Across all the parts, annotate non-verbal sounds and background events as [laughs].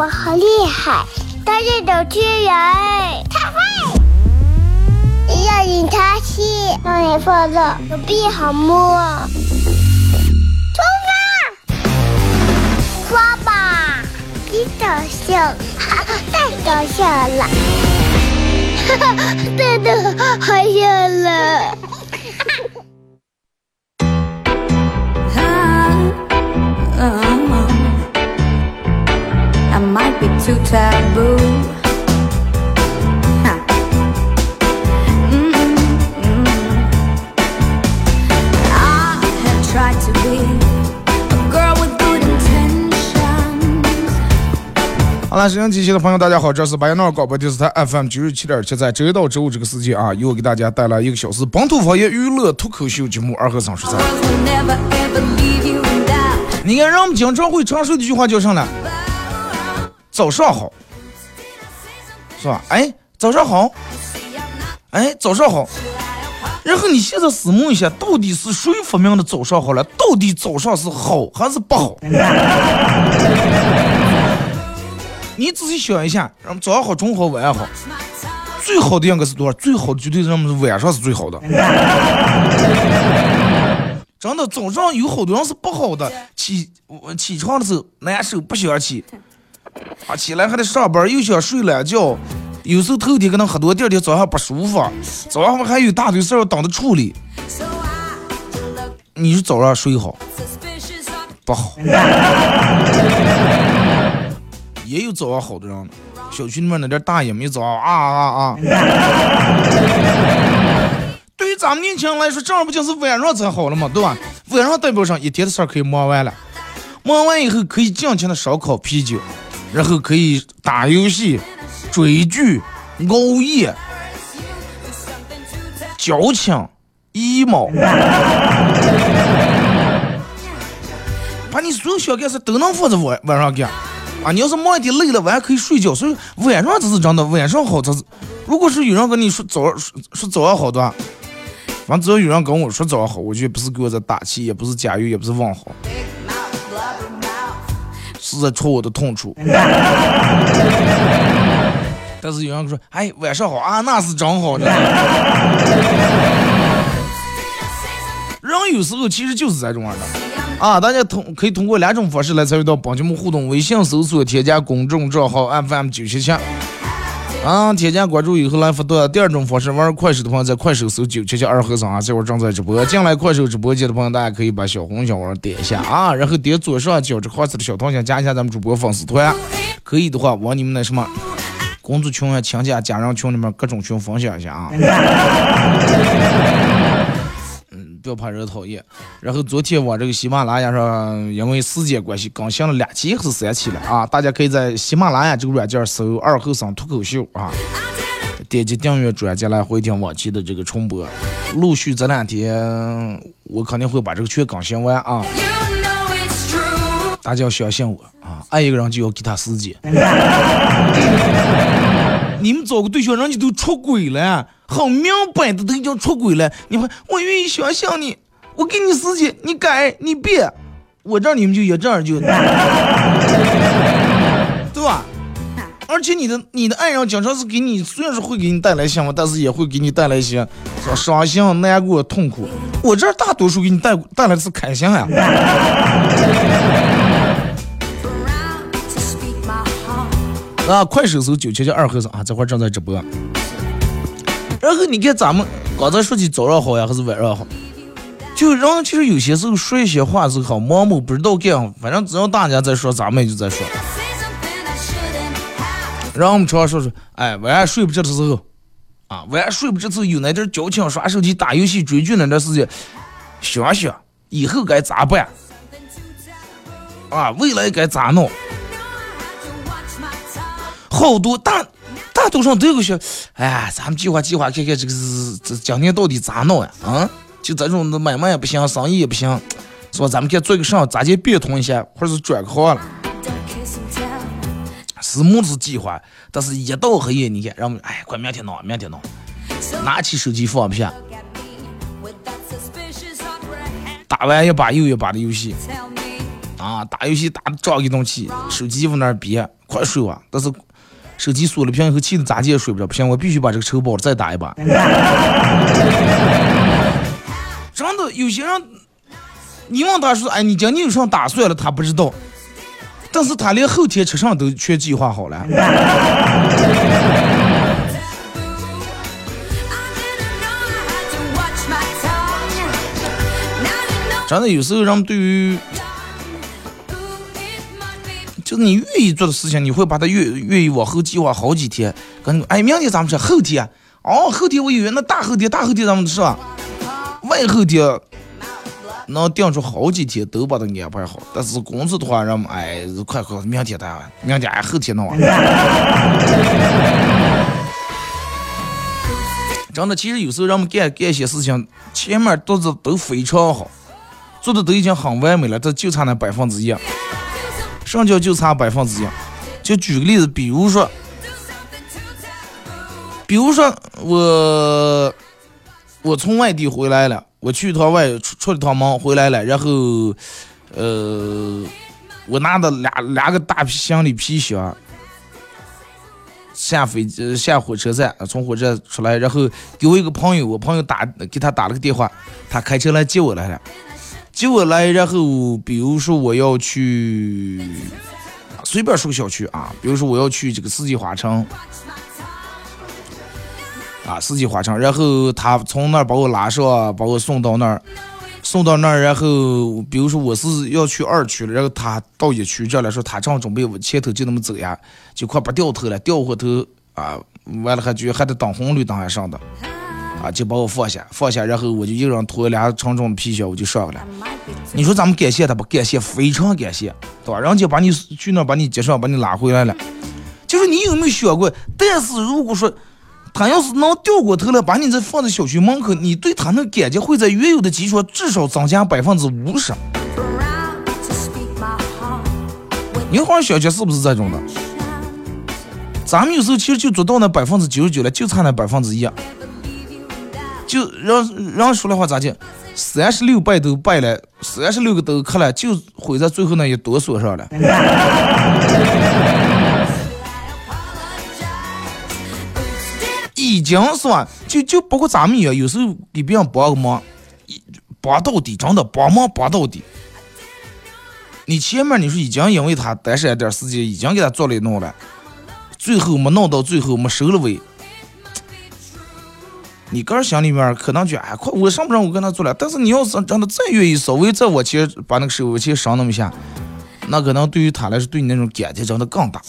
我好厉害，大家都去人，开会。要你他去，让你放着，有必好摸。出发，刷吧，你搞笑，太搞笑了，哈哈，真的好笑了。好了，收音机器的朋友，大家好，这是白杨闹广播电视台 FM 九十七点七，在周一到周五这个时间啊，又给大家带来一个小时本土方言娱乐脱口秀节目《二和三十三》。你看，人们经常会常说的一句话叫什么呢？早上好，是吧？哎，早上好，哎，早上好。然后你现在思慕一下，到底是谁发明的早上好了？到底早上是好还是不好？你仔细想一下，咱们早上好、中午好、晚上好，最好的应该是多少？最好的绝对是我们晚上是最好的。[laughs] 真的，早上有好多人是不好的，起我起床的时候难受，不想起，啊，起来还得上班，又想睡懒觉，有时候头天可能喝多，第二天早上不舒服，早上还有大堆事儿要等着处理。你是早上睡好不好？也有早上好的人，小区里面那点大爷没早上啊啊啊！[laughs] 对于咱们年轻人来说，正儿不经是晚上才好了嘛，对吧？晚上代表上一天的事儿可以忙完了，忙完以后可以尽情的烧烤啤酒，然后可以打游戏、追剧、熬夜、矫情、emo，[laughs] 把你所有想干事都能放在晚晚上干。啊，你要是忙一点累了，晚上可以睡觉，所以晚上才是真的，晚上好才是。如果是有人跟你说早说早上好的话，完只要有人跟我说早上好，我就不是给我在打气，也不是加油，也不是问好，是在戳我的痛处。但是有人说，哎，晚上好啊，那是真好的。人有时候其实就是这种样的。啊，大家通可以通过两种方式来参与到本节目互动：微信搜索添加公众账号 FM 九七七，啊，添加关注以后来发段。第二种方式，玩快手的朋友在快手搜九七七二和尚啊，这会正在直播。进来快手直播间的朋友，大家可以把小红小王点一下啊，然后点左上角这黄色的小桃心，加一下咱们主播粉丝团。可以的话，往你们那什么工作群啊、亲戚、家人群里面各种群分享一下啊。[laughs] 嗯，不要怕人讨厌。然后昨天我这个喜马拉雅上，因为时间关系更新了两期还是三期了啊，大家可以在喜马拉雅这个软件搜“二后生脱口秀”啊，点击订阅专辑来回听往期的这个重播。陆续这两天我肯定会把这个全更新完啊.大家要相信我啊，爱一个人就要给他时间。[laughs] 你们找个对象，人家都出轨了，很明摆的都已经出轨了。你们我愿意相信你，我给你时间，你改你变，我这儿你们就一阵儿就，[laughs] 对吧？而且你的你的爱人经常是给你，虽然是会给你带来幸福，但是也会给你带来一些说伤心、难过、痛苦。我这儿大多数给你带带来的是开心呀。[laughs] 啊，快手搜九七七二和尚啊，这会儿正在直播。然后你看咱们刚才说起早上好呀，还是晚上好，就人其实有些时候说一些话是好盲目，不知道干，反正只要大家在说，咱们也就在说。让我们常说说，哎，晚上睡不着的时候，啊，晚上睡不着的时候有那点矫情，刷手机、打游戏、追剧那段时间，想想以后该咋办，啊，未来该咋弄。好多大大多数都有个想，哎，咱们计划计划看看这个是这今年到底咋弄呀？啊，就这种买卖也不行，生意也不行，是吧？咱们看做个啥，咋就变通一下，或者是转个行了。是么子计划？但是一到黑夜，你看，让我们哎，快明天弄，明天弄，拿起手机放不下，打完一把又一把的游戏啊，打游戏打的仗一动气，手机往那儿别，快睡吧。但是手机锁了屏以后，气得咋地也睡不着，不行，我必须把这个抽包再打一把。真的，有些人，你问他说，哎，你今天有啥打算了？他不知道，但是他连后天吃上都全计划好了。真的，有时候人们对于，就是你愿意做的事情，你会把它愿愿意往后计划好几天。跟你哎，明天咱们吃，后天哦，后天我以为那大后天，大后天咱们是吧？外后天能定出好几天都把它安排好。但是工资的话，人们哎，快快，明天谈，明天，后天弄完。[laughs] 真的，其实有时候人们干干些事情，前面都是都非常好。做的都已经很完美了，这就差那百分之一。什叫就差百分之一？就举个例子，比如说，比如说我我从外地回来了，我去一趟外出出了趟门回来了，然后呃，我拿的俩两个大皮行李皮箱下飞机下火车站，从火车站出来，然后给我一个朋友，我朋友打给他打了个电话，他开车来接我来了。接我来，然后比如说我要去，随便说个小区啊，比如说我要去这个四季花城，啊四季花城，然后他从那儿把我拉上，把我送到那儿，送到那儿，然后比如说我是要去二区，然后他到一区这来说，他正准备我前头就那么走呀，就快不掉头了，掉回头啊，完了还就还得等红绿灯还上的。啊，就把我放下，放下，然后我就一个人拖俩沉重的皮箱，我就上来了。你说咱们感谢他不？感谢，非常感谢，对吧？人家把你去那把你接上，把你拉回来了。就是你有没有想过？但是如果说他要是能掉过头了，把你这放在小区门口，你对他那感觉会在原有的基础上至少增加百分之五十。你好像小区是不是这种的？咱们有时候其实就做到那百分之九十九了，就差那百分之一。就让让说的话咋讲？三十六拜都拜了，三十六个都磕了，就毁在最后那一哆嗦上了。已经是吧？就就包括咱们也有时候给别人帮个忙，帮到底，真的帮忙帮到底。你前面你说已经因为他单身一点时间，已经给他做了一弄了，最后没弄到，最后没收了尾。你个人心里面可能觉得哎，快我上不上我跟他做了，但是你要是真的再愿意稍微再往前把那个手往前伸那么一下，那可能对于他来说，对你那种感情真的更大。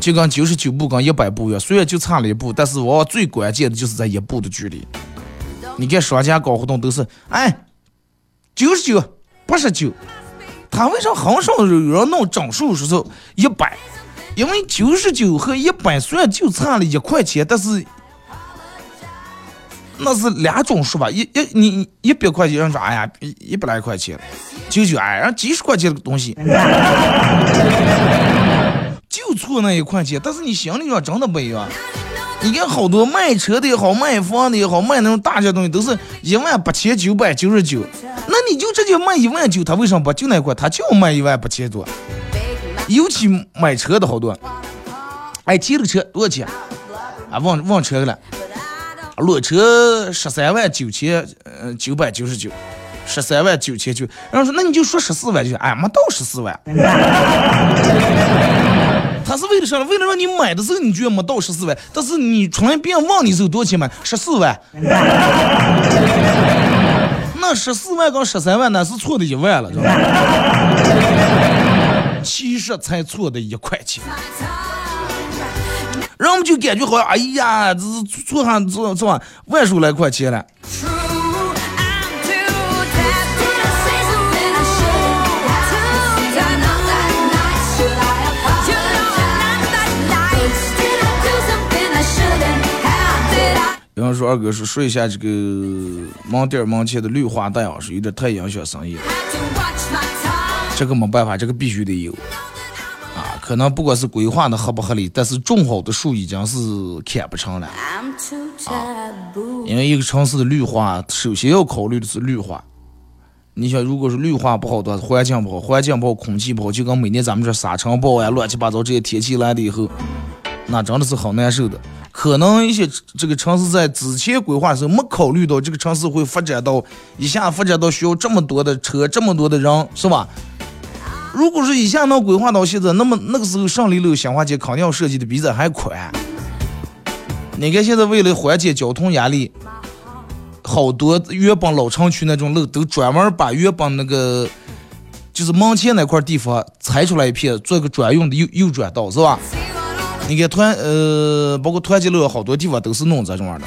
就跟九十九步跟一百步一样，虽然就差了一步，但是往往最关键的就是在一步的距离。你看商家搞活动都是哎九十九八十九，他为啥很少有人弄整数说是一百？因为九十九和一百虽然就差了一块钱，但是那是两种数吧。一一你一百块钱，人说哎呀一一百来块钱，九九哎，让几十块钱的东西，就错那一块钱。但是你心里上真的不一样。你看好多卖车的也好，卖房的也好，卖那种大件东西都是一万八千九百九十九，那你就直接卖一万九，他为什么不就那块？他就卖一万八千多。尤其买车的好多，哎，提了个车多少钱？啊，忘忘车了，裸车十三万九千，呃，九百九十九，十三万九千九。然后说，那你就说十四万就行，哎，没到十四万。[laughs] 他是为了啥？为了让你买的时候你觉得没到十四万，但是你出来别人问你时候多少钱买？十四万。[laughs] 那十四万跟十三万那是错的一万了，知道吧？其实才错的一块钱，然后我们就感觉好像，哎呀，这是错上这这万数来块钱了。有人说，二哥说说一下这个门店门前的绿化带啊，是有点太影响生意了。这个没办法，这个必须得有啊！可能不管是规划的合不合理，但是种好的树已经是砍不成了啊！因为一个城市的绿化，首先要考虑的是绿化，你想，如果是绿化不好的，环境不好，环境不好，空气不好，就跟每年咱们这沙尘暴呀、乱七八糟这些天气来了以后，那真的是好难受的。可能一些这个城市在之前规划的时候没考虑到这个城市会发展到一下发展到需要这么多的车，这么多的人，是吧？如果是一下能规划到现在，那么那个时候上里路新华街肯定要设计的比这还宽。你看现在为了缓解交通压力。好多原本老城区那种路都专门把原本那个就是门前那块地方拆出来一片，做个专用的右右转道，是吧？你看团呃，包括团结路好多地方都是弄这种样的。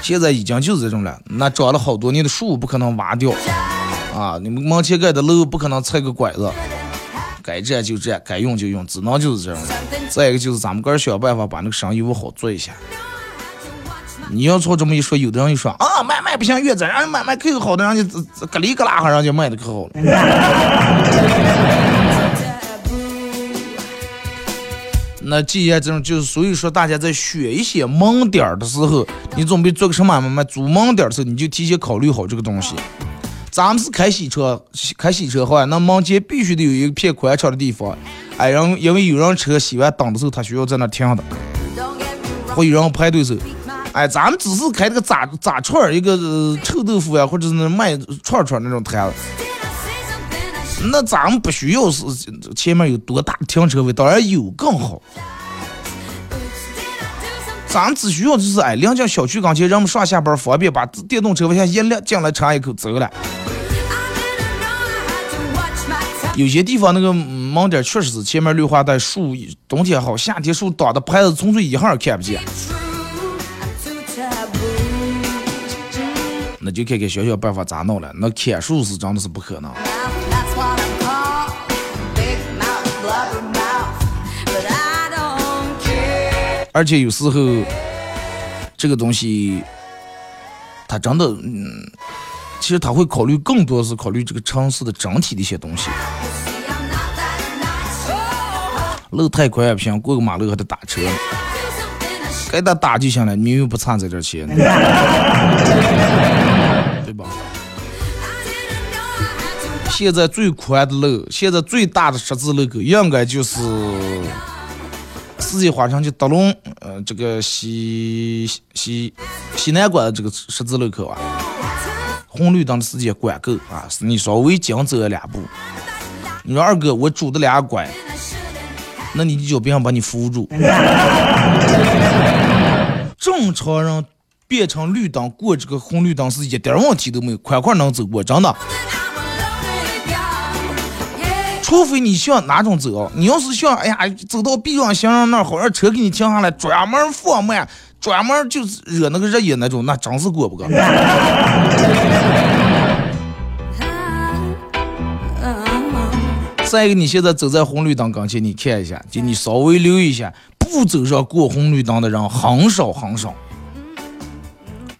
现在已经就是这种了，那长了好多年的树不可能挖掉啊！你们门前盖的楼不可能拆个拐子，该占就占，该用就用，只能就是这样。再一个就是咱们个儿想办法把那个生意务好做一下。你要说这么一说，有的人就说啊，买卖不像月子，让人买卖可好的，人家咯里咯啦哈，人家卖的可好了。[laughs] 那既然这种，就是所以说，大家在选一些门点的时候，你准备做个什么买卖，租门点的时候，你就提前考虑好这个东西。咱们是开洗车，开洗车话，那门前必须得有一片宽敞的地方。哎，人因为有人车洗完等的时候，他需要在那停的，会有人排队时候。哎，咱们只是开那个炸炸串儿，一个臭豆腐呀，或者是卖串串那种摊子。那咱们不需要是前面有多大停车位，当然有更好。咱们只需要就是哎，临近小区跟前，人们上下班方便，把电动车往下一亮，进来尝一口走了。有些地方那个盲点确实是前面绿化带，树冬天好，夏天树挡的牌子纯粹一行看不见。那就看看想想办法咋弄了。那砍树是真的是不可能。而且有时候，这个东西，他真的，嗯，其实他会考虑更多是考虑这个城市的整体的一些东西。路太宽也不行，过个马路还得打车。该打打就行了，你又不差这点钱，[laughs] 对吧？现在最宽的路，现在最大的十字路口，应该就是四季花城就德龙，呃，这个西西西南关这个十字路口啊，红绿灯的时间管够啊，是你稍微紧走两步，你说二哥，我拄着俩拐，那你就别让把你扶住。[laughs] 正常人变成绿灯过这个红绿灯是一点问题都没有，快快能走过，真的。除非你像哪种走，你要是像，哎呀，走到避让行人那儿，好让车给你停下来，专门放慢，专门就是惹那个热议那种，那真是过不过。再一个，你现在走在红绿灯跟前，你看一下，就你稍微留意一下。不走上过红绿灯的人很少很少，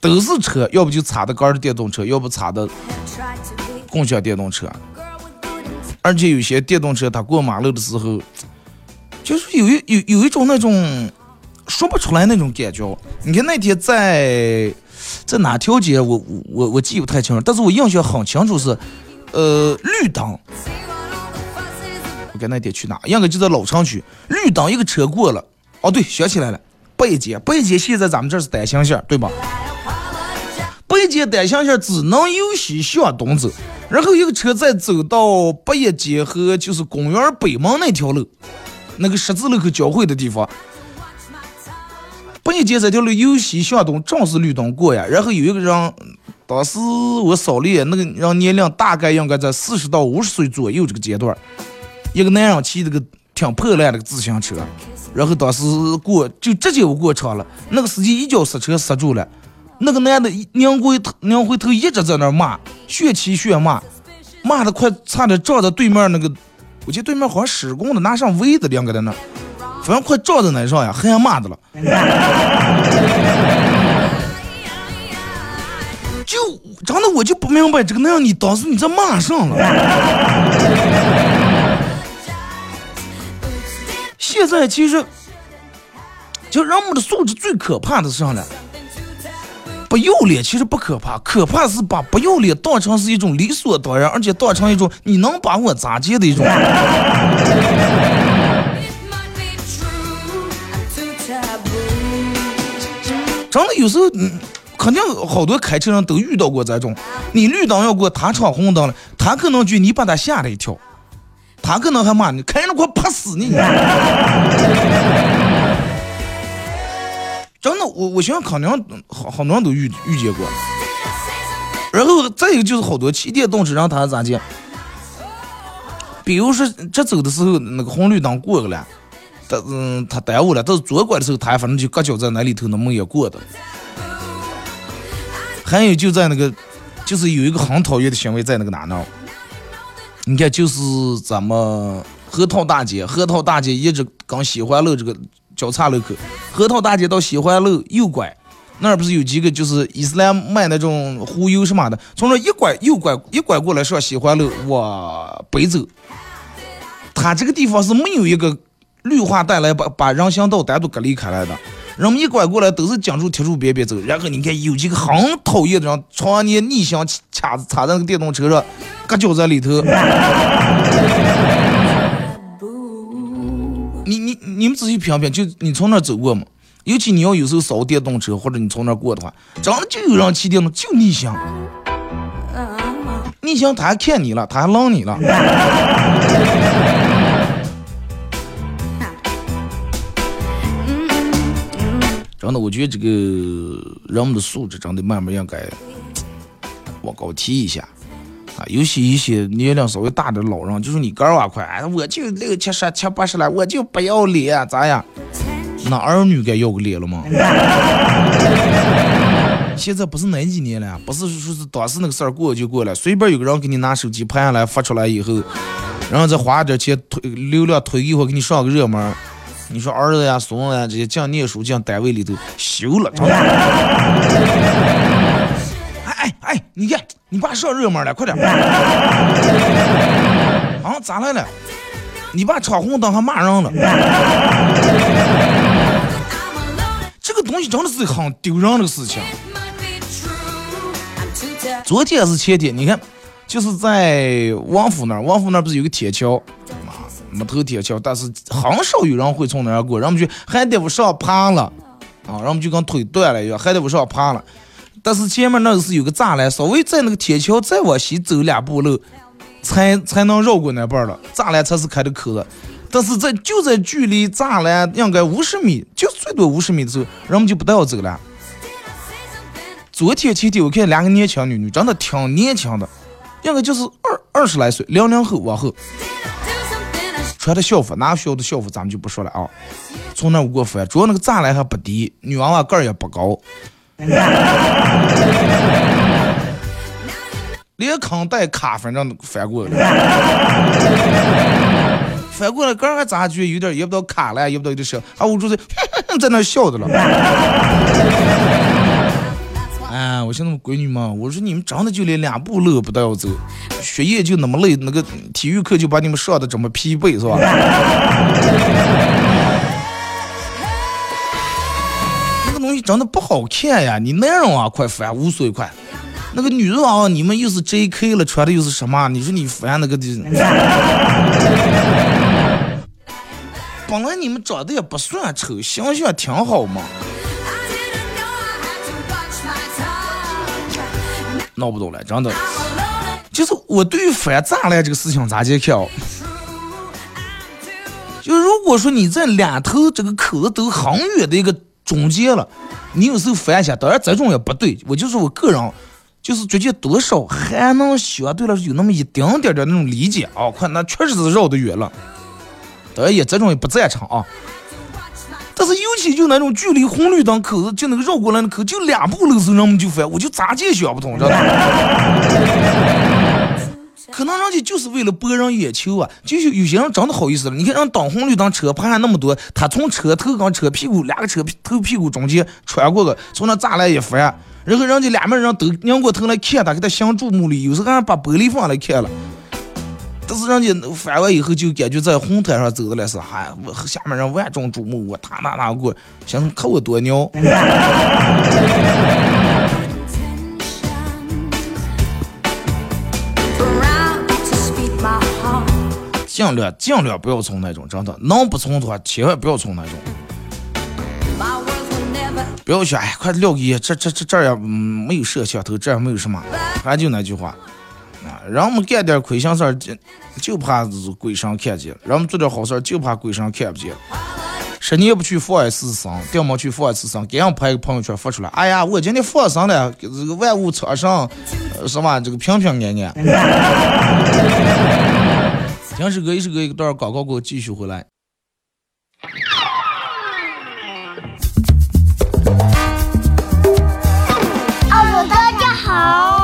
都是车，要不就插的杆的电动车，要不插的共享电动车。而且有些电动车，它过马路的时候，就是有一有有一种那种说不出来那种感觉。你看那天在在哪条街，我我我记不太清楚，但是我印象很清楚是，呃，绿灯。我跟那天去哪？应该就在老城区，绿灯一个车过了。哦，对，想起来了，八街，八街现在咱们这是单行线，对吧？八街单行线只能由西向东走，然后一个车再走到八一街和就是公园北门那条路，那个十字路口交汇的地方。八一街这条路由西向东，正是绿灯过呀。然后有一个人，当时我扫了，那个人年龄大概应该在四十到五十岁左右这个阶段，一个男人骑这个挺破烂的个自行车。然后当时过就直接过场了，那个司机一脚刹车刹住了，那个男的拧回头拧回头一直在那骂，血气血骂，骂的快差点撞到对面那个，我记得对面好像施工的拿上围子两个在那，反正快撞到那上呀，还骂的了。就真的我就不明白这个男人，你当时你在骂上了。现在其实，就人们的素质最可怕的是啥呢？不要脸其实不可怕，可怕是把不要脸当成是一种理所当然，而且当成一种你能把我咋接的一种。真的有时候，嗯，肯定好多开车人都遇到过这种，你绿灯要过，他闯红灯了，他可能就你把他吓了一跳，他可能还骂你，开着给我拍死你！[laughs] 真的，我我想可能好好多人都遇遇见过。然后再一个就是好多骑电动车让他咋接？比如说这走的时候那个红绿灯过去了。他嗯，他耽误了。但是左拐的时候，他反正就搁脚在那里头，那么也过的。还有就在那个，就是有一个很讨厌的行为在那个哪呢？你看，就是咱们核桃大街，核桃大街一直跟西环路这个交叉路口，核桃大街到西环路右拐，那儿不是有几个就是伊斯兰卖那种忽悠什么的，从这一拐右拐一拐过来上西环路往北走，他这个地方是没有一个。绿化带来把把人行道单独隔离开来的，人们一拐过来都是讲住铁柱边边走。然后你看有几个很讨厌的人，常年逆向卡插在那个电动车上，搁脚在里头。你你你们仔细品品，就你从那走过吗？尤其你要有时候扫电动车或者你从那过的话，真的就有人骑电动就逆向，逆向他还看你了，他还让你了。真的，我觉得这个人们的素质真的慢慢应该往高提一下啊！尤其一些年龄稍微大的老人，就说你个儿瓦块，我就六七十、七八十了，我就不要脸，咋样？那儿女该要个脸了吗？[laughs] 现在不是哪几年了，不是说是当时那个事儿过就过了，随便有个人给你拿手机拍下来发出来以后，然后再花点钱推流量推一会儿，给你上个热门。你说儿子呀、孙子呀，这些讲念书、讲单位里头休了，真 [laughs] 的。哎哎哎，你看，你爸上热门了，快点。[laughs] 啊，咋来了？你爸闯红灯还骂人了。这个东西真的是很丢人的事情。昨天是前天，你看，就是在王府那儿，王府那儿不是有个铁桥？没头铁桥，但是很少有人会从那儿过，人们就还得往上爬了，啊，人们就跟腿断了一样，还得往上爬了。但是前面那是有个栅栏，稍微在那个铁桥再往西走两步路，才才能绕过那半了，栅栏才是开的口子。但是在就在距离栅栏应该五十米，就最多五十米的时候，人们就不带我走了。昨天前天我看两个年轻女女，真的挺年轻的，应该就是二二十来岁，零零后往后。穿的校服，哪个学校的校服咱们就不说了啊。从那过翻，主要那个栅栏还不低，女娃娃个儿也不高，[laughs] 连坑带卡，反正翻过了，翻过来个儿还咋觉有点也不知道卡了，也不到有点笑，啊，捂住嘴 [laughs] 在那笑的了。我现在闺女嘛，我说你们长得就连两步路不都要走，[laughs] 学业就那么累，那个体育课就把你们上的这么疲惫，是吧？[laughs] 那个东西长得不好看呀，你男人啊，快烦无所谓快。那个女人啊，你们又是 JK 了，穿的又是什么？你说你烦那个的，[laughs] 本来你们长得也不算丑，形象挺好嘛。闹不懂了，真的。就是我对于翻栅栏这个事情咋解看？就如果说你在两头这个口子都很远的一个中间了，你有时候翻一下，当然这种也不对。我就是我个人，就是觉得多少还能相对来说有那么一丁点的那种理解啊。看那确实是绕得远了，当然也这种也不赞成啊。但是尤其就那种距离红绿灯口子就那个绕过来的口，就两步路时候人们就烦，我就咋也想不通，知道吗？[laughs] 可能人家就是为了博人眼球啊，就是有些人真的好意思了。你看人挡红绿灯车排还那么多，他从车头跟车屁股两个车头屁股中间穿过个，从那栅栏一翻，然后人家两边人都拧过头来看他，给他相注目礼，有时候还把玻璃放来看了。但是人家翻完以后就感觉在红毯上走来是，还下面人万众瞩目，我打哪打过，想看我多牛。尽量尽量不要从那种，真的能不从的话，千万不要从那种。不要说哎，快撂给这这这这也没有摄像头，这也没有什么，反正就那句话。啊，让我们干点亏心事儿，就就怕鬼神看见；让我们做点好事儿，就怕鬼神看不见。十年不去放一次生，掉毛去放一次生，给人拍个朋友圈发出来。哎呀，我今天放生了，这个万物昌盛，什么这个平平安安。听首歌，一首歌一段广告，给我继续回来。哦，大家好，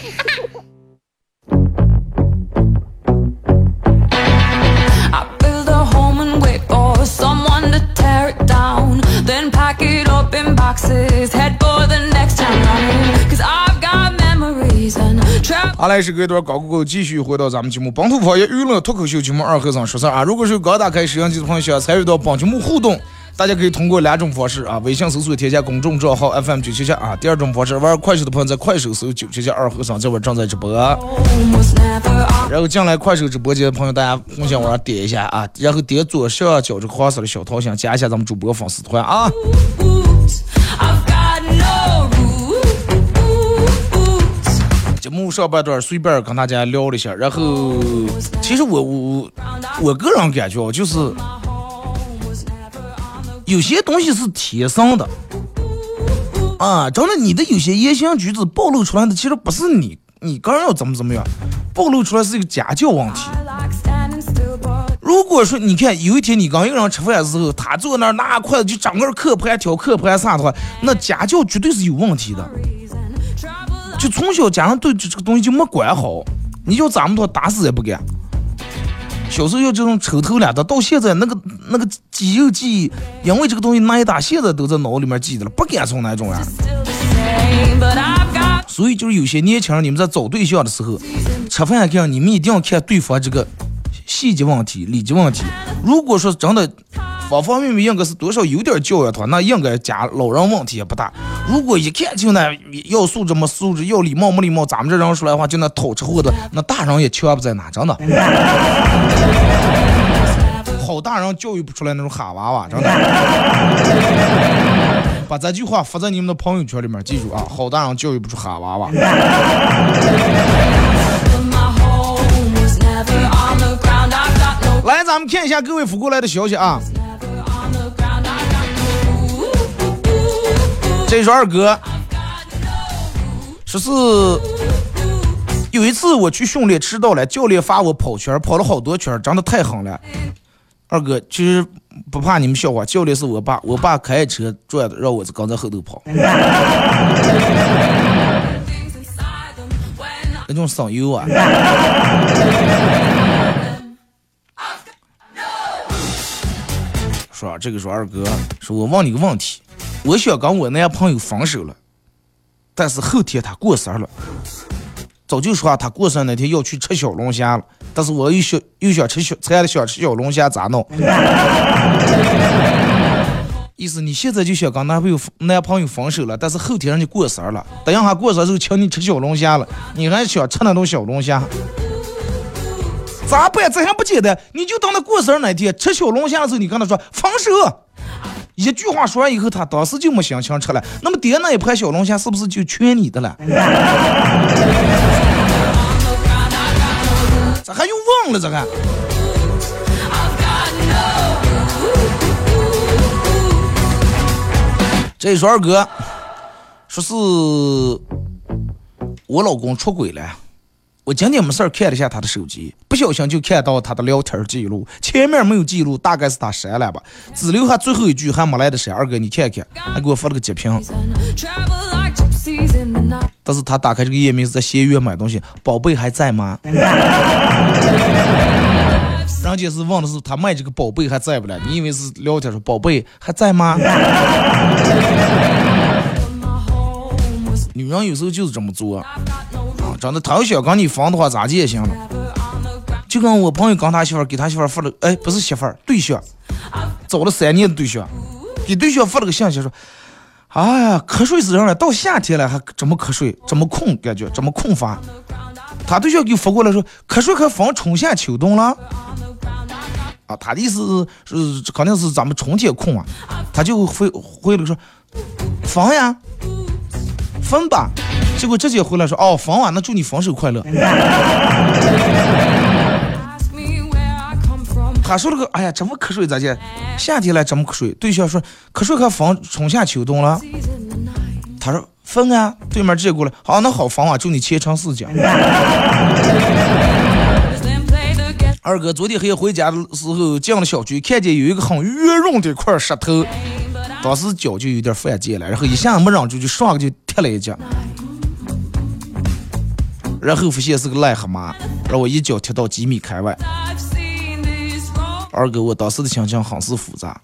好嘞，是隔一段高哥哥，继续回到咱们节目《本土方言娱乐脱口秀》节目二和尚说事儿啊！如果是刚打开摄像机的朋友，想参与到本节目互动，大家可以通过两种方式啊：微信搜索添加公众账号 FM 九七七啊；第二种方式，玩快手的朋友在快手搜九七七二和尚，这会正在直播。然后进来快手直播间的朋友，大家互相往上点一下啊，然后点左上角这个黄色的小桃心，加一下咱们主播粉丝团啊。节目上半段随便跟大家聊了一下，然后其实我我我个人感觉就是有些东西是天生的啊，真的，你的有些言行举止暴露出来的，其实不是你你个人要怎么怎么样，暴露出来是一个家教问题。如果说你看有一天你刚一个人吃饭的时候，他坐那儿拿筷子就整个磕盘挑磕盘啥的话，那家教绝对是有问题的。就从小家长对这这个东西就没管好，你就咱们说打死也不干。小时候要这种丑头了的，到现在那个那个肌肉记忆，因为这个东西那一打，现在都在脑里面记着了，不敢从那种啊。所以就是有些年轻人，你们在找对象的时候，吃饭看你们一定要看对方这个细节问题、礼节问题。如果说真的。方方面面应该是多少有点教养的话，那应该家老人问题也不大。如果一看就那要素质没素质，要礼貌没礼貌，咱们这人说来话就那讨吃货的，那大人也全不在哪，真的。[laughs] 好大人教育不出来那种哈娃娃，真的。把这句话发在你们的朋友圈里面，记住啊，好大人教育不出哈娃娃。来，咱们看一下各位发过来的消息啊。这是二哥，说是有一次我去训练迟到了，教练罚我跑圈，跑了好多圈，真的太狠了。二哥其实不怕你们笑话，教练是我爸，我爸开车转的，让我刚在后头跑。[laughs] 那种省油啊！说这个说二哥，说我问你个问题。我想跟我男朋友分手了，但是后天他过生日了，早就说他过生日那天要去吃小龙虾了，但是我又想又想吃小，馋了想吃小龙虾咋弄？[laughs] 意思你现在就想跟男朋友男朋友分手了，但是后天人家过生日了，等一下过生日时候请你吃小龙虾了，你还想吃那种小龙虾？咋办？这还不简单？你就等他过生日那天吃小龙虾的时候，你跟他说分手。一句话说完以后，他当时就没心情吃了。那么点那一盘小龙虾是不是就全你的了？咋还用忘了这个？这说二哥，说是我老公出轨了。我今天没事儿看了一下他的手机，不小心就看到他的聊天记录，前面没有记录，大概是他删了吧，只留下最后一句还没来的删。二哥你看看，还给我发了个截屏。但是他打开这个页面是在闲鱼买东西，宝贝还在吗？[laughs] 人家是问的是他卖这个宝贝还在不了，你以为是聊天说宝贝还在吗？女人有时候就是这么做啊，真的，她要想跟你分的话，咋地也行了。就跟我朋友跟他媳妇给他媳妇发了，哎，不是媳妇儿，对象，找了三年的对象，给对象发了个信息说，哎呀，瞌睡死人了，到夏天了还这么瞌睡，这么困，感觉？这么困乏。他对象给发过来说，瞌睡可分春夏秋冬了。啊，他的意思是肯定是咱们春天困啊，他就回回了说，分呀，分吧。结果直接回来说，哦，分啊，那祝你分手快乐。[laughs] 他说了个，哎呀，怎么瞌睡咋的？夏天了怎么瞌睡？对象说，瞌睡可分春夏秋冬了。他说分啊，对面直接过来，好，那好分啊，祝你前程似锦。[laughs] 二哥昨天黑夜回家的时候进了小区，看见有一个很圆润的一块石头，当时脚就有点犯贱了，然后一下没忍住就上去就踢了一脚，然后发现是个癞蛤蟆，让我一脚踢到几米开外。二哥，我当时的心情很是复杂。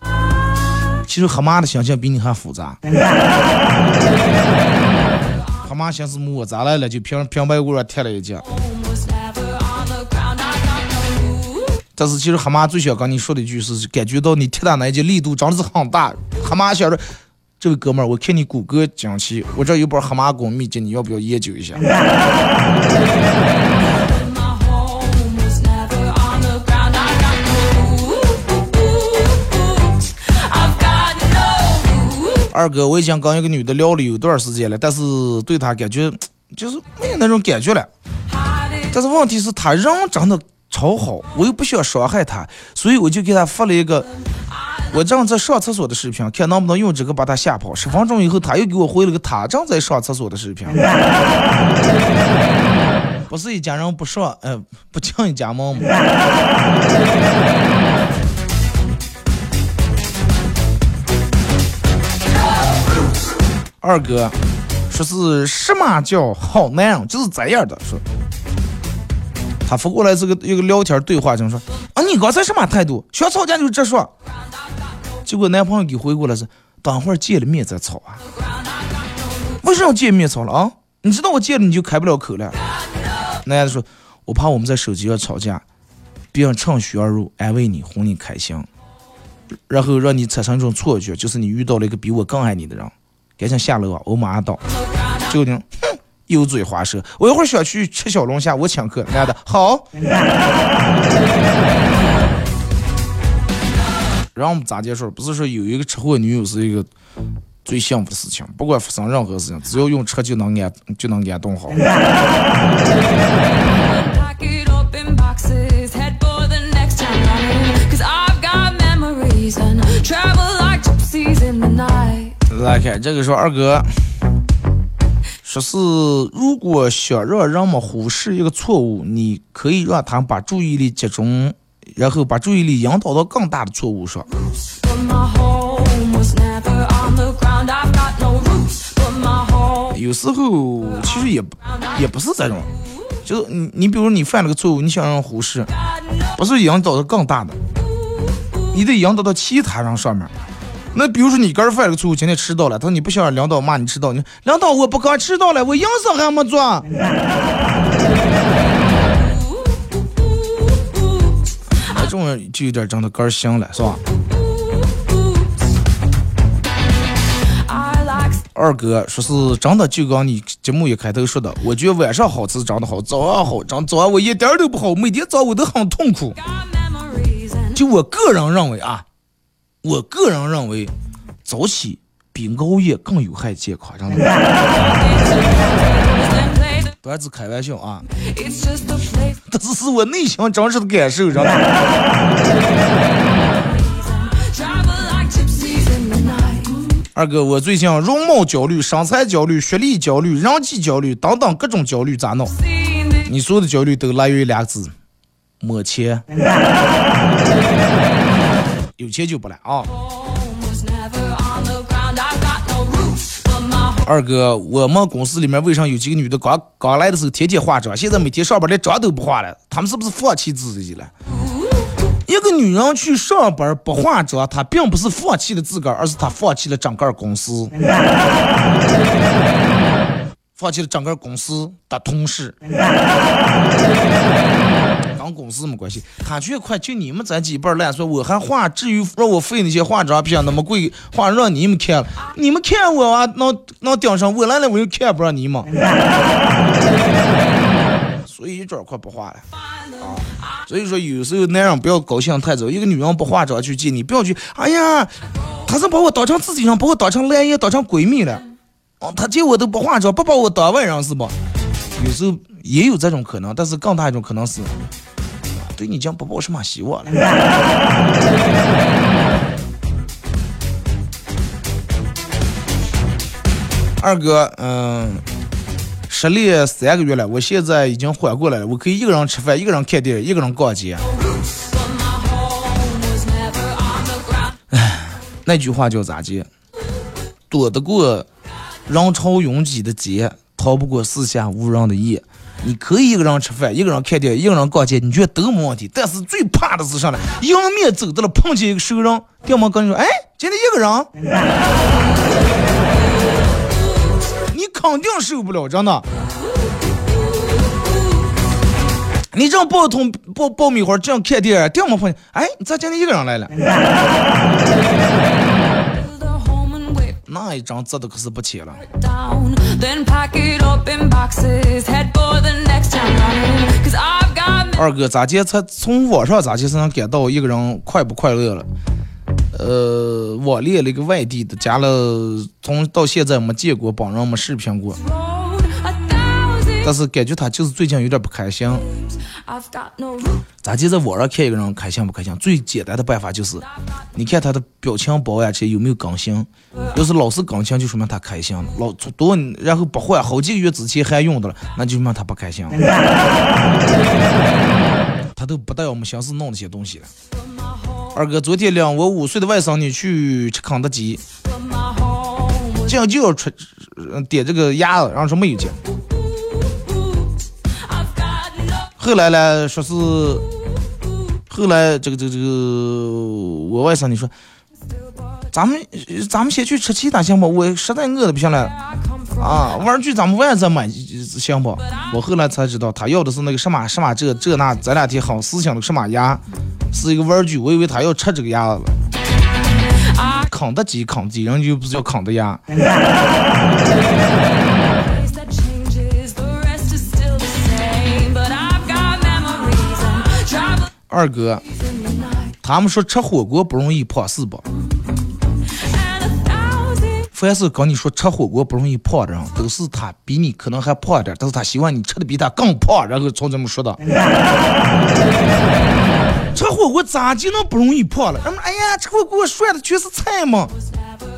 其实蛤蟆的心情比你还复杂。[laughs] 蛤蟆寻思我咋来了，就平平白无故踢了一脚。但是其实蛤蟆最想跟你说的一句是，感觉到你踢他那一脚力度真的是很大。蛤蟆想着，这位哥们儿，我看你骨骼惊奇，我这有本蛤蟆功秘籍，你要不要研究一下？[laughs] 二哥，我已经跟一个女的聊了有段时间了，但是对她感觉就是没有那种感觉了。但是问题是，她人真的超好，我又不想伤害他，所以我就给他发了一个我正在上厕所的视频，看能不能用这个把他吓跑。十分钟以后，他又给我回了个他正在上厕所的视频。[laughs] 不是一家人不上，呃，不进一家门吗？[laughs] 二哥说是什么叫好男人，就是这样的。说他发过来这个一个聊天对话，就说啊，你刚才什么态度？想吵架就直说。结果男朋友给回过来是，等会儿见了面再吵啊。为什么要见面吵了啊？你知道我见了你就开不了口了。男的说，我怕我们在手机上吵架，别人趁虚而入，安慰你，哄你开心，然后让你产生一种错觉，就是你遇到了一个比我更爱你的人。赶紧下楼啊！我马上到。就听，哼，油嘴滑舌。我一会儿想去吃小龙虾，我请客。男的，[laughs] 好。然后我们咋结束？不是说有一个车祸女友是一个最幸福的事情，不管发生任何事情，只要用车就能安就能安顿好。来看这个说二哥，说是如果想让人们忽视一个错误，你可以让他把注意力集中，然后把注意力引导到更大的错误上。有时候其实也也不是这种，就是你你比如你犯了个错误，你想让忽视，不是引导到更大的，你得引导到其他人上面。那比如说你刚犯了错误，今天迟到了，他说你不想让领导骂你迟到，你领导我不刚迟到了，我营生还没做。这种就有点真的肝行了，是吧？二哥说是真的，就刚你节目一开头说的，我觉得晚上好吃真的好，早上好，真早上我一点都不好，每天早我都很痛苦。就我个人认为啊。我个人认为，早起比熬夜更有害健康，真的。[laughs] 段子开玩笑啊，这只是我内心真实的感受，真的。二哥，我最近容貌焦虑、身材焦虑、学历焦虑、人际焦虑等等各种焦虑，咋弄？你所有的焦虑都来源于两个字：没钱。有钱就不来啊！二哥，我们公司里面为啥有几个女的刚刚来的时候天天化妆，现在每天上班连妆都不化了？她们是不是放弃自己了？一个女人去上班不化妆，她并不是放弃了自个儿，而是她放弃了整个公司。[laughs] 放弃了整个公司的同事，公司没关系。他觉得快就你们这几辈烂说，我还化，至于让我费那些化妆品那么贵，化让你们看了，你们看我啊，能能顶上我来了，我又看不上你们。[laughs] 所以一转快不化了啊！所以说有时候男人不要高兴太早，一个女人不化妆去见你，不要去，哎呀，他是把我当成自己人，把我当成男人，当成闺蜜了。哦，他见我都不化妆，不把我当外人是不？有时候也有这种可能，但是更大一种可能是，对你讲不抱什么希望了。[laughs] 二哥，嗯，失恋三个月了，我现在已经缓过来了，我可以一个人吃饭，一个人看电影，一个人逛街。唉，那句话叫咋接？躲得过。人潮拥挤的街，逃不过四下无人的夜。你可以一个人吃饭，一个人看电影，一个人逛街，你觉得都没问题。但是最怕的是啥呢？迎面走到了，碰见一个熟人，店门跟你说：“哎，今天一个人。[laughs] ”你肯定受不了，真的。你这样爆通爆爆米花，这样看电影，店门碰见，哎，你咋今天一个人来了？[laughs] 那一张折的可是不浅了。二哥咋接？才从网上咋接才能感到一个人快不快乐了？呃，我列了一个外地的，加了，从到现在没见过本人，没视频过。但是感觉他就是最近有点不开心。咋就在网上看一个人开心不开心？最简单的办法就是，你看他的表情包呀，这有没有更新？要是老是更新，就说明他开心了。老多然后不换，好几个月之前还用的了，那就说明他不开心。[laughs] 他都不带我们心思弄那些东西了。二哥，昨天领我五岁的外甥女去吃肯德基，这样就要吃点这个鸭子，然后说没有钱。后来呢，说是后来这个这个这个，我外甥你说，咱们咱们先去吃其他行不？我实在饿的不行了啊！玩具咱们晚上再买行不？我后来才知道，他要的是那个什么什么这这那咱两天好思想的什么鸭，是一个玩具，我以为他要吃这个鸭子了。肯德基肯德基，人就不是叫肯德鸭。[laughs] 二哥，他们说吃火锅不容易胖，是不？凡是跟你说吃火锅不容易胖的人，都是他比你可能还胖点，但是他希望你吃的比他更胖，然后从这么说的。[laughs] 吃火锅咋就能不容易胖了？人们哎呀，吃火锅涮的全是菜嘛。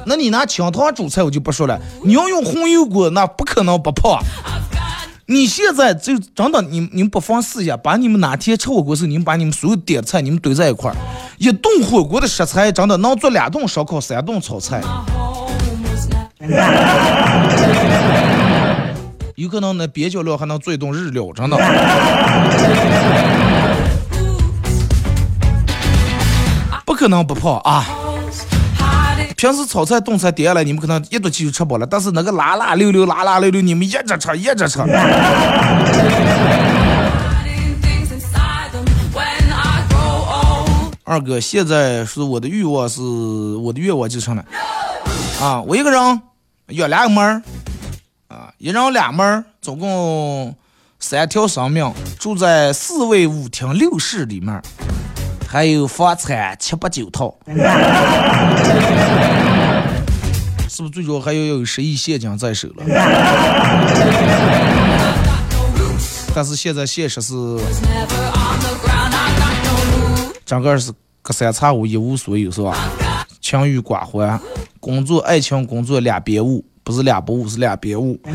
那你拿清汤煮菜我就不说了，你要用红油锅，那不可能不胖。你现在就真的，你你们不妨试一下，把你们哪天吃火锅时候，你们把你们所有点菜，你们堆在一块儿，一顿火锅的食材真的能做两顿烧烤、三顿炒菜，[laughs] 有可能那边角料还能做一顿日料，真的。[laughs] 不可能不胖啊！平时炒菜、炖菜点下来，你们可能一肚气就吃饱了。但是那个拉拉溜溜、拉拉溜溜，你们一直吃，一直吃。二哥，现在是我的欲望是我的愿望就成了啊！我一个人养两个猫儿啊，一人俩猫儿，总共三条生命，住在四卫五厅六室里面。还有房产七八九套，[laughs] 是不是最主要还要有十亿现金在手了？[laughs] 但是现在现实是，整个是隔三差五一无所有，是吧？情欲寡欢，工作爱情工作两边误，不是两不误，是两边误。[laughs]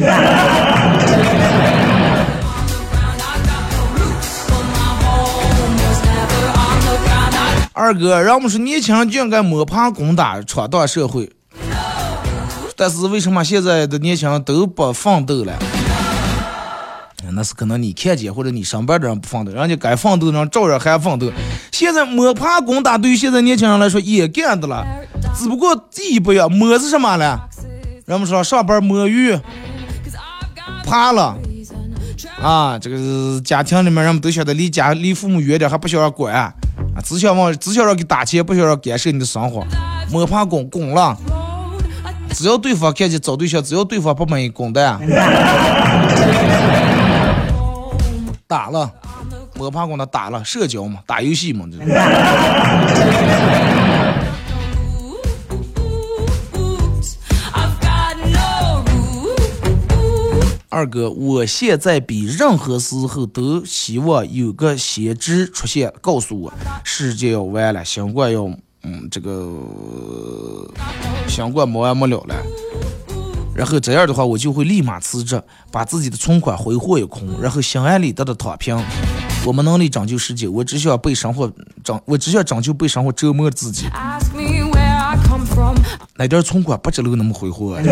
二哥，人们说年轻人就应该摸爬滚打，闯荡社会。但是为什么现在的年轻人都不奋斗了？那是可能你看见或者你上班的人不奋斗，人家该奋斗的人照样还奋斗。现在摸爬滚打对于现在年轻人来说也干的了，只不过第一步要摸是什么了？人们说上班摸鱼，怕了啊！这个家庭里面人们都晓得离家离父母远点，还不想管啊，只想往只想让给打钱，不想让干涉你的生活。摸爬滚滚了，只要对方看见找对象，只要对方不满意，滚蛋。[laughs] 打了，摸爬滚的打了，社交嘛，打游戏嘛，这。二哥，我现在比任何时候都希望有个先知出现，告诉我世界要完了，新冠要，嗯，这个新冠没完没了了。然后这样的话，我就会立马辞职，把自己的存款挥霍一空，然后心安理得的躺平。我没能力拯救世界，我只想被生活拯，我只想拯救被生活折磨的自己。那点存款不值得那么挥霍。[laughs]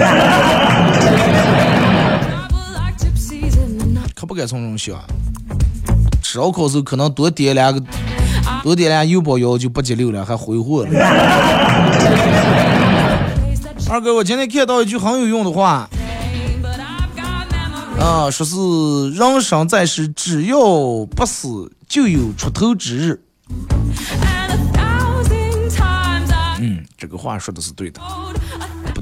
可不敢从中想，吃烧烤时候可能多点两个，多点两油包腰就不接流了，还挥霍了。二哥，我今天看到一句很有用的话，啊，说是人生在世，只要不死，就有出头之日。嗯，这个话说的是对的。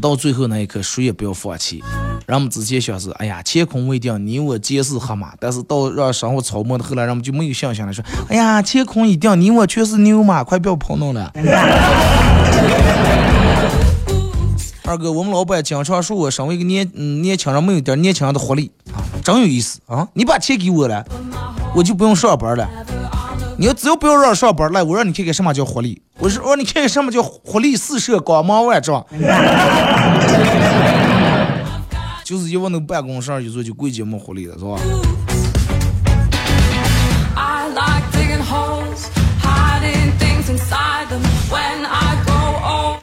到最后那一刻，谁也不要放弃。人们之前想是，哎呀，乾坤未定，你我皆是黑马。但是到让生活操磨的后来，人们就没有信心了，说，哎呀，乾坤已定，你我全是牛马，快不要跑弄了。[laughs] 二哥，我们老板经常说我身为一个年年轻人，没有点年轻人的活力啊，真有意思啊！你把钱给我了，我就不用上班了。你要只要不要让上班来，我让你看看什么叫活力。我是让你看看什么叫活力四射、光芒万丈。[laughs] 就是一往那办公室一坐就跪节没活力了，是吧？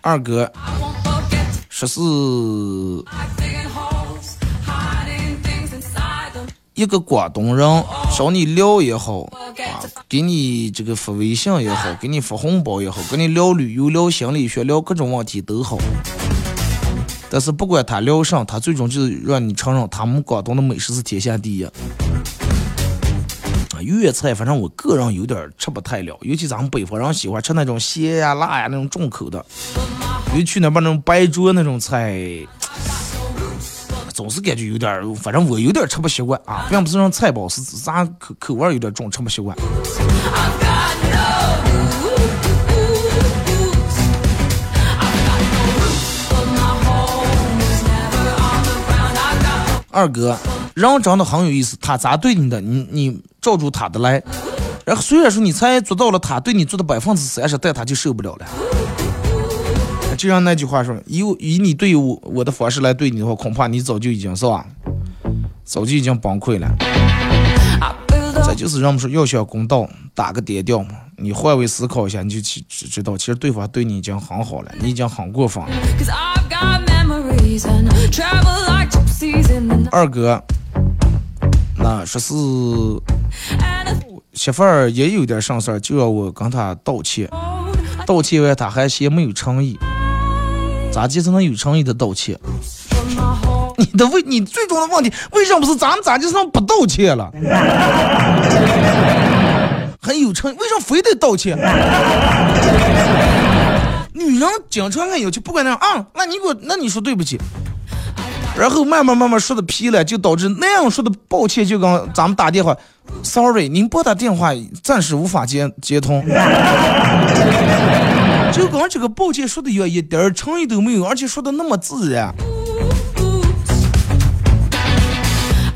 二哥，说是一个广东人找你聊也好啊，给你这个发微信也好，给你发红包也好，跟你聊旅游、聊心理学、聊各种问题都好。但是不管他聊啥，他最终就是让你承认他们广东的美食是天下第一。啊，粤菜反正我个人有点吃不太了，尤其咱们北方人喜欢吃那种咸呀、辣呀那种重口的。尤其去那边那种白灼那种菜，总是感觉有点，反正我有点吃不习惯啊。并不是让菜包是咱口口味有点重，吃不习惯。二哥，人真的很有意思，他咋对你的，你你照住他的来。然后虽然说你才做到了他对你做的百分之三十，但他就受不了了。就像那句话说，以以你对我我的方式来对你的话，恐怕你早就已经是吧，早就已经崩溃了。这就是人们说要想公道，打个点调嘛。你换位思考一下，你就知知道，其实对方对你已经很好了，你已经很过分了。二哥，那说是媳妇儿也有点上事儿，就要我跟他道歉。道歉完他还嫌没有诚意，咋就才能有诚意的道歉？你的问，你最终的问题为什么不是咱们咋就能不道歉了？很有诚，为什么非得道歉？女人经常爱要求，不管那样啊，那你给我，那你说对不起，然后慢慢慢慢说的皮了，就导致那样说的抱歉，就跟咱们打电话，sorry，您拨打电话暂时无法接接通，就跟这个抱歉说的有一点儿诚意都没有，而且说的那么自然。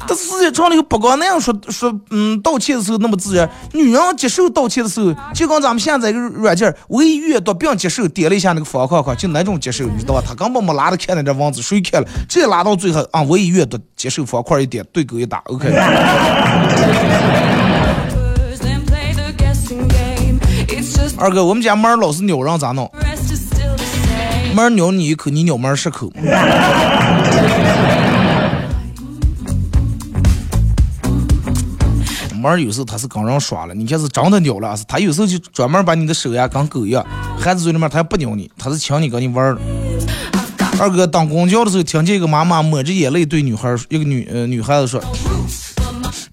这世界上里不光那样说说，嗯，道歉的时候那么自然。女人接受道歉的时候，就跟咱们现在一个软件唯一阅读并接受点了一下那个方框框，就那种接受，你知道吧？他根本没拉着看那点文字，谁看了？直接拉到最后啊，唯一阅读接受方块一点，对勾一打，OK。[laughs] 二哥，我们家门老是咬人，咋弄？门咬你一口，你咬门十口。[laughs] 门有时候它是跟人耍了，你看是真的咬了，是它有时候就专门把你的手呀跟狗一样，含在嘴里面，它也不咬你，它是抢你跟你玩儿。二哥当公交的时候，听见一个妈妈抹着眼泪对女孩一个女呃女孩子说：“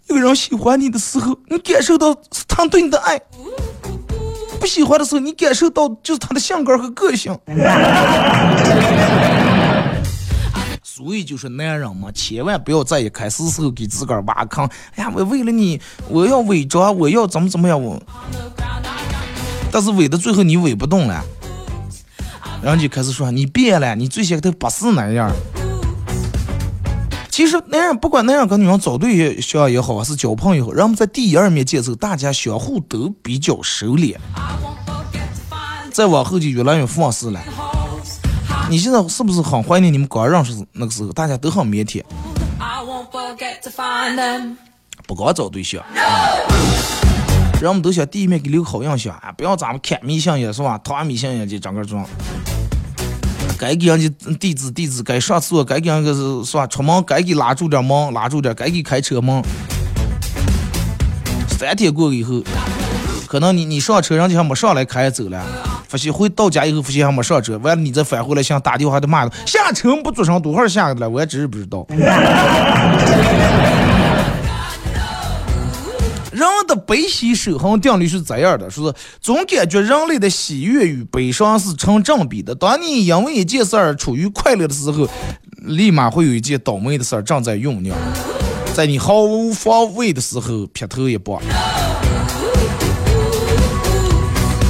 有人喜欢你的时候，你感受到是他对你的爱；不喜欢的时候，你感受到就是他的性格和个性。[laughs] ”所以就是男人嘛，千万不要在一开始时候给自个儿挖坑。哎呀，我为了你，我要伪装，我要怎么怎么样我。但是伪到最后你伪不动了，然后就开始说你变了，你最先都不是那样。其实男人不管男人跟女人找对象也好，还是交朋友也好，人们在第一二面见时候，大家相互都比较收敛，再往后就越来越放肆了。你现在是不是很怀念你们刚认识那个时候，大家都很腼腆，不光找对象，人们都想第一面给留个好印象啊，不要咱们看迷信也是吧，谈迷信也就整个装。该给人家地址地址，该上厕所该给人家是是吧？出门该给拉住点门，拉住点，该给开车门。三天过以后，可能你你上车，人家还没上来开走了。发现回到家以后，发现还没上车，完了你再返回来，想打电话还得骂他下车不做声，多会儿下的了，我也真是不知道。悲喜守恒定律是这样的，说是总感觉人类的喜悦与悲伤是成正比的。当你因为一件事儿处于快乐的时候，立马会有一件倒霉的事儿正在酝酿，在你毫无防备的时候劈头一棒。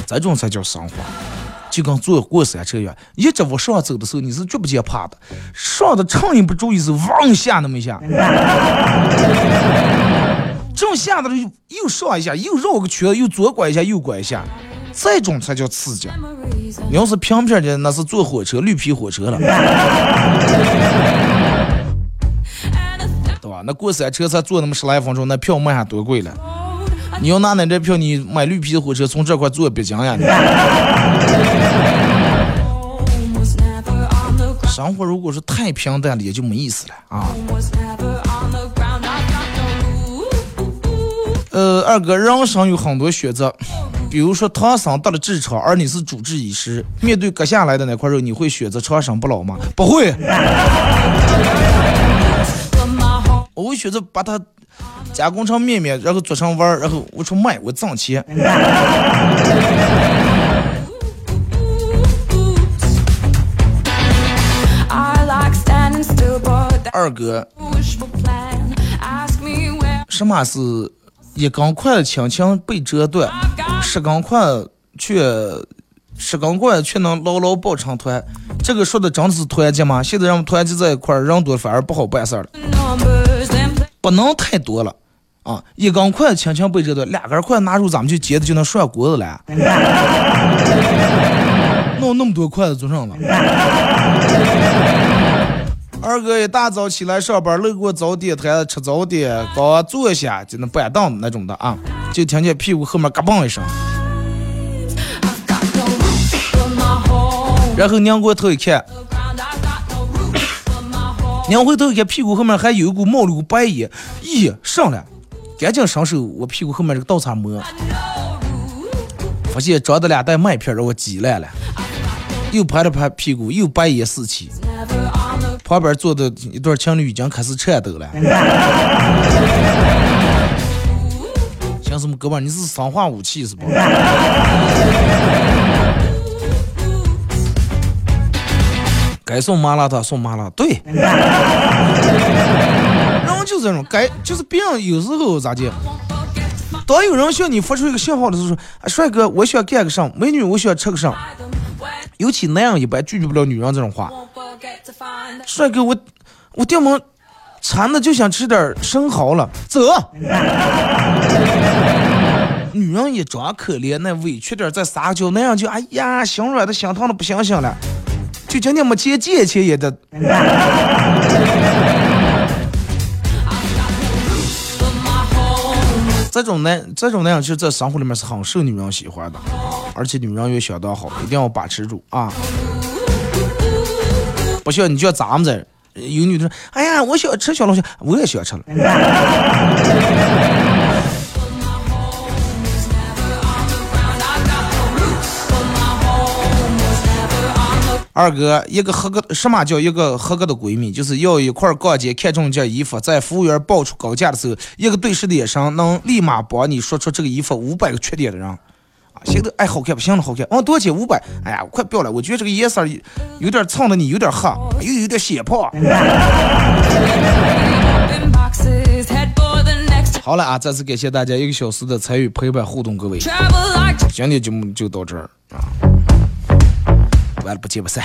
这种才叫生活，就跟坐过山车一样，一直往上走的时候，你是绝不见怕的。上的趁你不注意是往下那么一下，正下的又上一下，又绕个圈，又左拐一下，右拐一下，这种才叫刺激。你要是平平的，那是坐火车，绿皮火车了，[laughs] 对吧？那过山车才坐那么十来分钟，那票卖还多贵了。你要拿那这票，你买绿皮火车从这块坐北京呀？生活如果是太平淡了，也就没意思了啊。呃，二哥，人生有很多选择，比如说唐僧得了职场，而你是主治医师，面对割下来的那块肉，你会选择长生不老吗？不会，[laughs] 我会选择把它。加工成面面，然后做成丸儿，然后我出卖，我挣钱。二哥，什么是一根筷子轻轻被折断，十根筷子却十根筷子却能牢牢抱成团？这个说的真是团结吗？现在人们团结在一块儿，人多反而不好办事儿了。不能太多了。啊，一根筷子轻轻被折断，两根筷子拿住咱们就接的就能涮锅子了。弄那么多筷子做上了。二哥一大早起来上班，路过早点摊吃早点，刚坐下就能板凳那种的啊，就听见屁股后面嘎嘣一声，然后拧过头一看，拧回头一看，屁股后面还有一股冒了股白烟，咦，上来。赶紧伸手，我屁股后面这个倒插摸，发现装的两袋麦片让我挤烂了，又拍了拍屁股，又白烟四起。旁边坐的一对情侣已经开始颤抖了。像什么哥们你是生化武器是不？该送麻辣烫送麻辣，对。就是这种，该就是别人有时候咋的？当有人向你发出一个信号的时候，说：“帅哥，我想干个啥？美女，我想吃个啥？”尤其男人一般拒绝不了女人这种话。帅哥，我我掉毛馋的就想吃点生蚝了，走。[laughs] 女人也装可怜，那委屈点再撒娇，那样就哎呀，心软的心疼的不行行了，就今天没钱借钱也得。[laughs] 这种男，这种男人其实，在生活里面是很受女人喜欢的，而且女人也相当好，一定要把持住啊！不像你叫咱们这有女的说：“哎呀，我想吃小龙虾，我也想吃了。[laughs] ”二哥，一个合格什么叫一个合格的闺蜜？就是要一块逛街，看中一件衣服，在服务员报出高价的时候，一个对视的眼神能立马帮你说出这个衣服五百个缺点的人。啊，行的，哎，好看不？行了，好看。哦，多少钱？五百。哎呀，快不要了，我觉得这个颜色有点蹭的你有点黑，又有点显胖。[laughs] 好了啊，再次感谢大家一个小时的参与陪伴互动，各位，今天节目就到这儿啊。完了，不见不散。